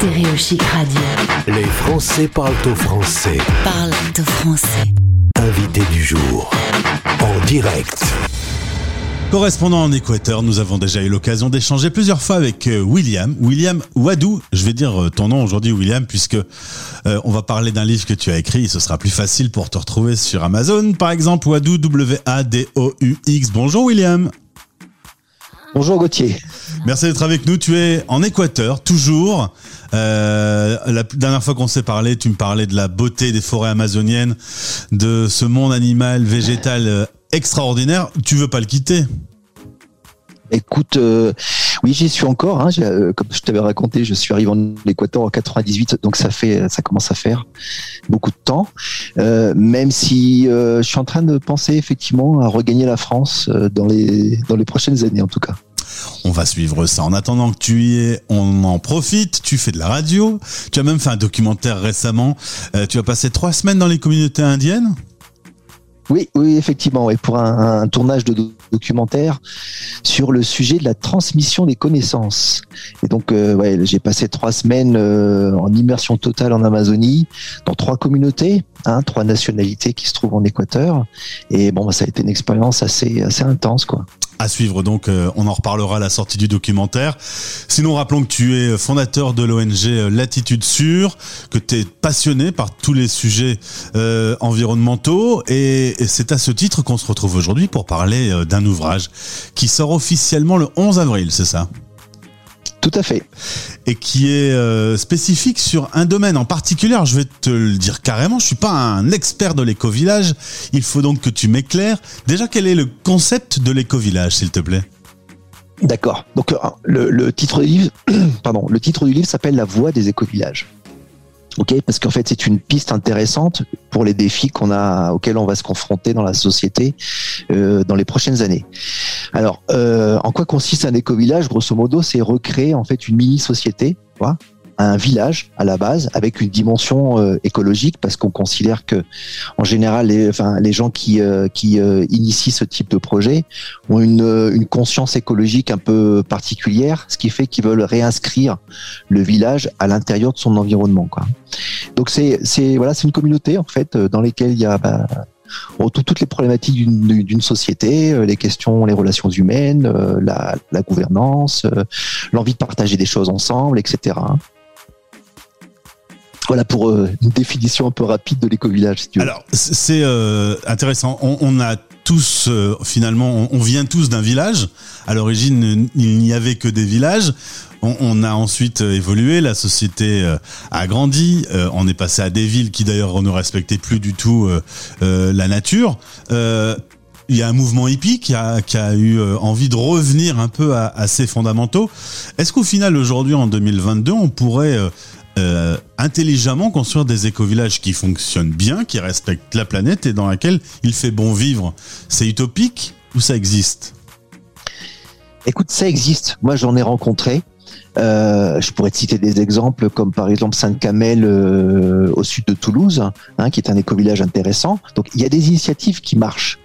Stéréo Chic Radio. Les Français parlent au français. Parle de français. Invité du jour. En direct. Correspondant en Équateur, nous avons déjà eu l'occasion d'échanger plusieurs fois avec euh, William. William Wadou, je vais dire euh, ton nom aujourd'hui William, puisque euh, on va parler d'un livre que tu as écrit, ce sera plus facile pour te retrouver sur Amazon, par exemple, Wadou, W-A-D-O-U-X. Bonjour William. Bonjour Gauthier. Merci d'être avec nous. Tu es en Équateur, toujours. Euh, la dernière fois qu'on s'est parlé, tu me parlais de la beauté des forêts amazoniennes, de ce monde animal, végétal euh, extraordinaire. Tu veux pas le quitter? Écoute, euh, oui, j'y suis encore. Hein, euh, comme je t'avais raconté, je suis arrivé en Équateur en 98, donc ça fait, ça commence à faire beaucoup de temps. Euh, même si je suis en train de penser effectivement à regagner la France dans les dans les prochaines années, en tout cas. On va suivre ça. En attendant que tu y es, on en profite. Tu fais de la radio. Tu as même fait un documentaire récemment. tu as passé trois semaines dans les communautés indiennes. Oui, oui, effectivement, et pour un, tournage de documentaire sur le sujet de la transmission des connaissances. Et donc, euh, ouais, j'ai passé trois semaines euh, en immersion totale en Amazonie, dans trois communautés, hein, trois nationalités qui se trouvent en Équateur. Et bon, ça a été une expérience assez, assez intense, quoi à suivre. Donc, euh, on en reparlera à la sortie du documentaire. Sinon, rappelons que tu es fondateur de l'ONG euh, Latitude Sûre, que tu es passionné par tous les sujets euh, environnementaux. Et c'est à ce titre qu'on se retrouve aujourd'hui pour parler d'un ouvrage qui sort officiellement le 11 avril, c'est ça? Tout à fait. Et qui est euh, spécifique sur un domaine en particulier. je vais te le dire carrément, je suis pas un expert de l'éco-village. Il faut donc que tu m'éclaires. Déjà, quel est le concept de l'éco-village, s'il te plaît? D'accord. Donc, euh, le, le, titre du livre, pardon, le titre du livre s'appelle La voix des éco-villages. Ok, parce qu'en fait c'est une piste intéressante pour les défis qu'on a, auxquels on va se confronter dans la société euh, dans les prochaines années. Alors, euh, en quoi consiste un éco-village? Grosso modo, c'est recréer en fait une mini société, un village à la base avec une dimension euh, écologique parce qu'on considère que en général les, gens qui, euh, qui euh, initient ce type de projet ont une, une conscience écologique un peu particulière, ce qui fait qu'ils veulent réinscrire le village à l'intérieur de son environnement. Donc c'est voilà c'est une communauté en fait dans lesquelles il y a bah, toutes les problématiques d'une société, les questions, les relations humaines, la gouvernance, l'envie de partager des choses ensemble, etc. Voilà pour euh, une définition un peu rapide de l'éco-village. Alors c'est euh, intéressant. On, a tous euh, finalement, on, vient tous d'un village. À l'origine, il n'y avait que des villages. On, a ensuite évolué, la société a grandi, on est passé à des villes qui d'ailleurs ne respectaient plus du tout la nature. il y a un mouvement hippie qui a, qui a eu envie de revenir un peu à, à ses fondamentaux. Est-ce qu'au final, aujourd'hui, en 2022, on pourrait euh, intelligemment construire des éco-villages qui fonctionnent bien, qui respectent la planète et dans laquelle il fait bon vivre. C'est utopique ou ça existe? Écoute, ça existe. Moi, j'en ai rencontré. Euh, je pourrais te citer des exemples comme par exemple Sainte-Camel euh, au sud de Toulouse, hein, qui est un éco-village intéressant. Donc il y a des initiatives qui marchent.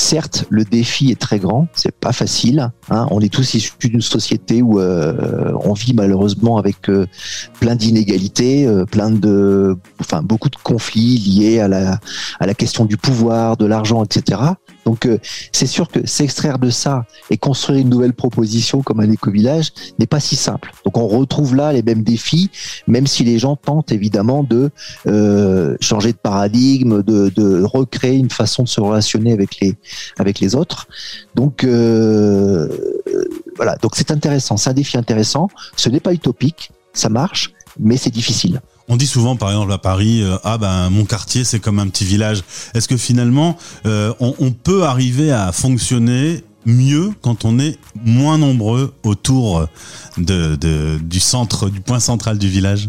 Certes, le défi est très grand, c'est pas facile. Hein. On est tous issus d'une société où euh, on vit malheureusement avec euh, plein d'inégalités, euh, plein de, enfin beaucoup de conflits liés à la à la question du pouvoir, de l'argent, etc. Donc c'est sûr que s'extraire de ça et construire une nouvelle proposition comme un éco-village n'est pas si simple. Donc on retrouve là les mêmes défis, même si les gens tentent évidemment de changer de paradigme, de, de recréer une façon de se relationner avec les avec les autres. Donc euh, voilà, donc c'est intéressant, c'est un défi intéressant. Ce n'est pas utopique, ça marche, mais c'est difficile. On dit souvent, par exemple, à Paris, euh, ah ben mon quartier c'est comme un petit village. Est-ce que finalement euh, on, peut arriver à fonctionner mieux quand on est moins nombreux autour du centre, du point central du village?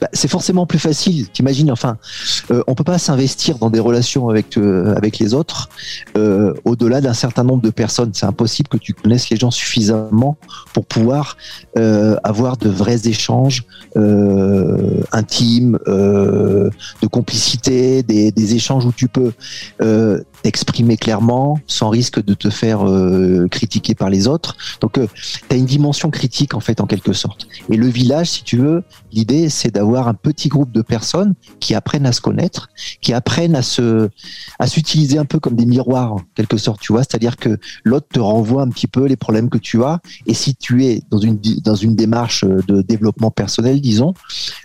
Bah, c'est forcément plus facile. T'imagines, enfin, euh, on peut pas s'investir dans des relations avec euh, avec les autres euh, au-delà d'un certain nombre de personnes. C'est impossible que tu connaisses les gens suffisamment pour pouvoir euh, avoir de vrais échanges intimes, de complicité, des, des, échanges où tu peux t'exprimer clairement sans risque de te faire euh, critiquer par les autres. Donc euh, tu as une dimension critique en fait en quelque sorte. Et le village, si tu veux, l'idée c'est d'avoir un petit groupe de personnes qui apprennent à se connaître, qui apprennent à se à s'utiliser un peu comme des miroirs en quelque sorte, tu vois, c'est-à-dire que l'autre te renvoie un petit peu les problèmes que tu as et si tu es dans une dans une démarche de développement personnel, disons,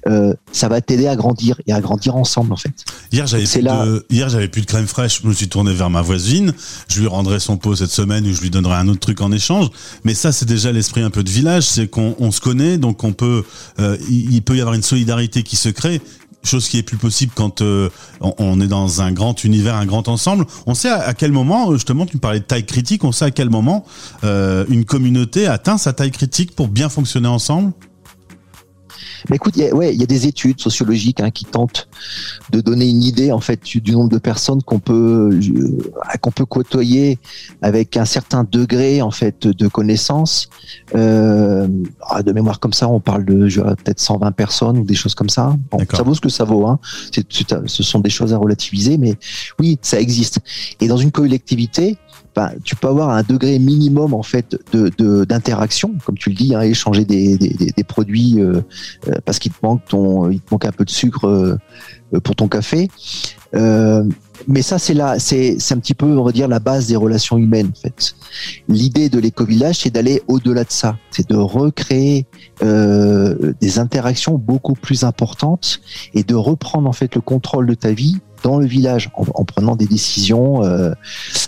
euh, ça va t'aider à grandir et à grandir ensemble en fait. Hier j'avais plus, là... de, hier plus de crème fraîche, je me suis tourné vers ma voisine, je lui rendrai son pot cette semaine ou je lui donnerai un autre truc en échange. Mais ça c'est déjà l'esprit un peu de village, c'est qu'on on se connaît, donc on peut, euh, il peut y avoir une solidarité qui se crée chose qui est plus possible quand euh, on, est dans un grand univers, un grand ensemble. On sait à, à, quel moment, justement, tu me parlais de taille critique, on sait à quel moment euh, une communauté atteint sa taille critique pour bien fonctionner ensemble? Mais écoute, il y a, ouais, il y a des études sociologiques hein, qui tentent de donner une idée en fait du nombre de personnes qu'on peut euh, qu'on peut côtoyer avec un certain degré en fait de connaissance. Euh, de mémoire comme ça, on parle de peut-être 120 personnes ou des choses comme ça. Bon, ça vaut ce que ça vaut. Hein. Ce sont des choses à relativiser, mais oui, ça existe. Et dans une collectivité, ben, tu peux avoir un degré minimum en fait de d'interaction, comme tu le dis, hein, échanger des, des, des produits euh, euh, parce qu'il te manque ton, il te manque un peu de sucre euh, pour ton café. Euh, mais ça, c'est là, c'est c'est un petit peu, on va dire, la base des relations humaines. En fait, l'idée de l'éco-village, c'est d'aller au-delà de ça, c'est de recréer euh, des interactions beaucoup plus importantes et de reprendre en fait le contrôle de ta vie dans le village en, en prenant des décisions euh,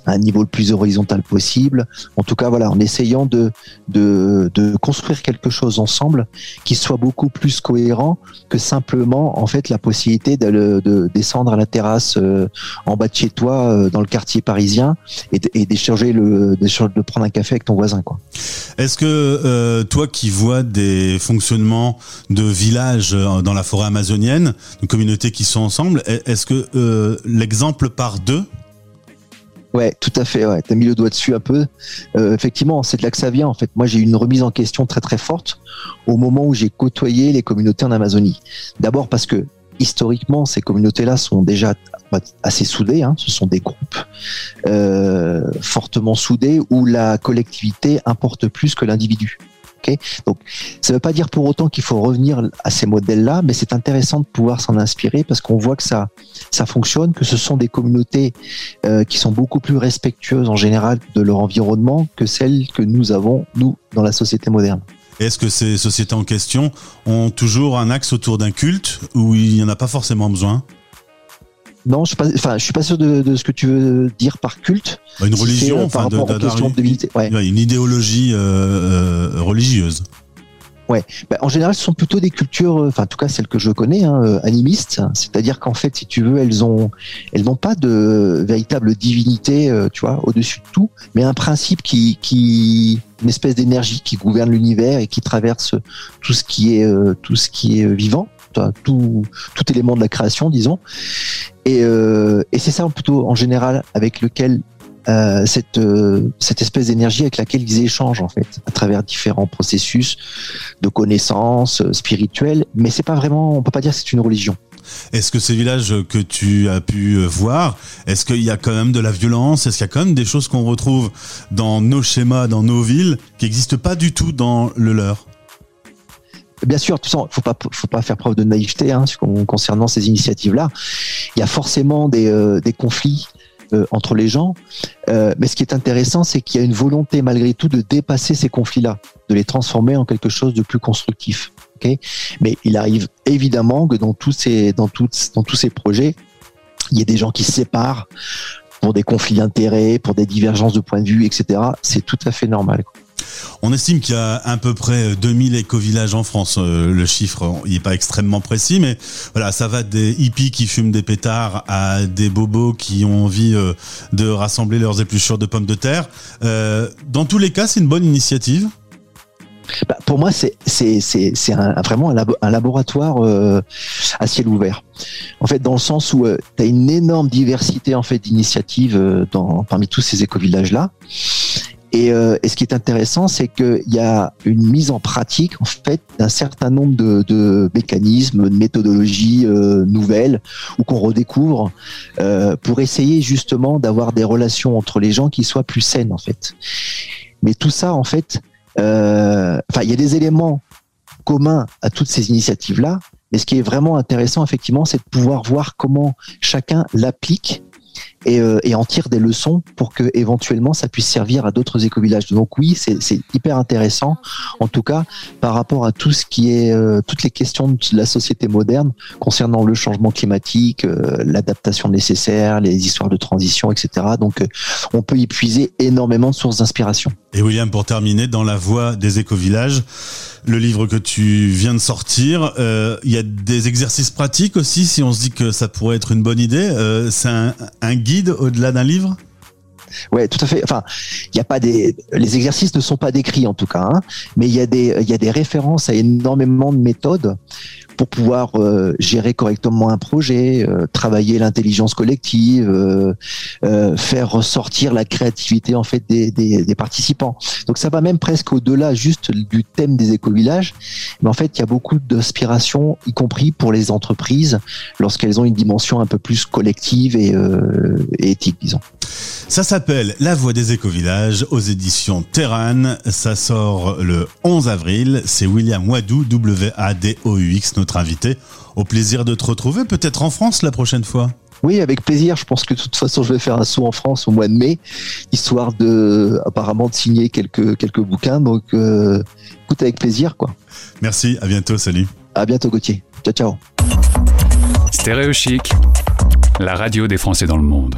à un niveau le plus horizontal possible. En tout cas, voilà, en essayant de, de, de construire quelque chose ensemble qui soit beaucoup plus cohérent que simplement en fait la possibilité de, de descendre à la terrasse euh, en bas de chez toi euh, dans le quartier parisien et d'échanger le de prendre un café avec ton voisin quoi. Est-ce que toi qui vois des fonctionnements de villages dans la forêt amazonienne, de communautés qui sont ensemble, est-ce que euh, l'exemple part d'eux Ouais, tout à fait. Ouais, t'as mis le doigt dessus un peu. Euh, effectivement, c'est de là que ça vient. En fait, moi, j'ai eu une remise en question très très forte au moment où j'ai côtoyé les communautés en Amazonie. D'abord parce que historiquement, ces communautés-là sont déjà assez soudées. Hein. Ce sont des groupes euh, fortement soudés où la collectivité importe plus que l'individu. Donc, ça ne veut pas dire pour autant qu'il faut revenir à ces modèles-là, mais c'est intéressant de pouvoir s'en inspirer parce qu'on voit que ça, fonctionne, que ce sont des communautés euh, qui sont beaucoup plus respectueuses en général de leur environnement que celles que nous avons, nous, dans la société moderne. Est-ce que ces sociétés en question ont toujours un axe autour d'un culte où il n'y en a pas forcément besoin? Non, je suis pas, enfin, je suis pas sûr de, de, ce que tu veux dire par culte. Bah, une religion, euh, enfin, de, de, ouais. une idéologie euh, euh, religieuse. Ouais, bah, en général, ce sont plutôt des cultures, enfin, en tout cas celles que je connais, hein, animistes. C'est-à-dire qu'en fait, si tu veux, elles ont, elles n'ont pas de véritable divinité, tu vois, au-dessus de tout, mais un principe qui, qui, une espèce d'énergie qui gouverne l'univers et qui traverse tout ce qui est, tout ce qui est vivant tout, tout élément de la création, disons. Et, euh, c'est ça plutôt en général avec lequel euh, cette, euh, cette espèce d'énergie avec laquelle ils échangent en fait à travers différents processus de connaissances spirituelles. Mais c'est pas vraiment on peut pas dire c'est une religion. Est-ce que ces villages que tu as pu voir, est-ce qu'il y a quand même de la violence? Est-ce qu'il y a quand même des choses qu'on retrouve dans nos schémas, dans nos villes, qui n'existent pas du tout dans le leur? Bien sûr, tout ça, faut pas, faut pas faire preuve de naïveté hein, concernant ces initiatives-là. Il y a forcément des, euh, des conflits euh, entre les gens, euh, mais ce qui est intéressant, c'est qu'il y a une volonté malgré tout de dépasser ces conflits-là, de les transformer en quelque chose de plus constructif. Okay mais il arrive évidemment que dans tous ces, dans tous, dans tous ces projets, il y a des gens qui se séparent pour des conflits d'intérêts, pour des divergences de points de vue, etc. C'est tout à fait normal. On estime qu'il y a à peu près 2000 éco-villages en France. Euh, le chiffre, n'est pas extrêmement précis, mais voilà, ça va des hippies qui fument des pétards à des bobos qui ont envie euh, de rassembler leurs épluchures de pommes de terre. Euh, dans tous les cas, c'est une bonne initiative. Bah, pour moi, c'est vraiment un, laboratoire à ciel ouvert. En fait, dans le sens où tu as une énorme diversité en fait d'initiatives parmi tous ces éco-villages là Et, euh, et, ce qui est intéressant, c'est qu'il y a une mise en pratique en fait d'un certain nombre de, mécanismes, de méthodologies euh, nouvelles ou qu'on redécouvre euh, pour essayer justement d'avoir des relations entre les gens qui soient plus saines en fait. Mais tout ça en fait, enfin il y a des éléments communs à toutes ces initiatives là. Mais ce qui est vraiment intéressant effectivement, c'est de pouvoir voir comment chacun l'applique et, euh, et, en tire des leçons pour que éventuellement ça puisse servir à d'autres éco-villages. Donc oui, c'est hyper intéressant, en tout cas par rapport à tout ce qui est euh, toutes les questions de la société moderne concernant le changement climatique, euh, l'adaptation nécessaire, les histoires de transition, etc. Donc on peut y puiser énormément de sources d'inspiration. Et William, pour terminer, dans la voie des éco-villages, le livre que tu viens de sortir, euh, il y a des exercices pratiques aussi, si on se dit que ça pourrait être une bonne idée. Euh, c'est un, un guide au-delà d'un livre? Ouais, tout à fait. Enfin, il y a pas des, les exercices ne sont pas décrits en tout cas, hein, mais il y a des, il y a des références à énormément de méthodes pour pouvoir euh, gérer correctement un projet, euh, travailler l'intelligence collective, euh, euh, faire ressortir la créativité en fait des, des, des participants. Donc ça va même presque au-delà juste du thème des éco-villages, mais en fait il y a beaucoup d'inspiration, y compris pour les entreprises, lorsqu'elles ont une dimension un peu plus collective et, euh, et éthique, disons. Ça s'appelle La Voix des éco-villages aux éditions Terran. Ça sort le 11 avril. C'est William Wadou, W-A-D-O-U-X, notre invité. Au plaisir de te retrouver, peut-être en France la prochaine fois. Oui, avec plaisir. Je pense que de toute façon, je vais faire un saut en France au mois de mai, histoire de, apparemment, de signer quelques, quelques bouquins. Donc, euh, écoute, avec plaisir, quoi. Merci. À bientôt. Salut. À bientôt, Gauthier. Ciao, ciao. Stéréo Chic, la radio des Français dans le monde.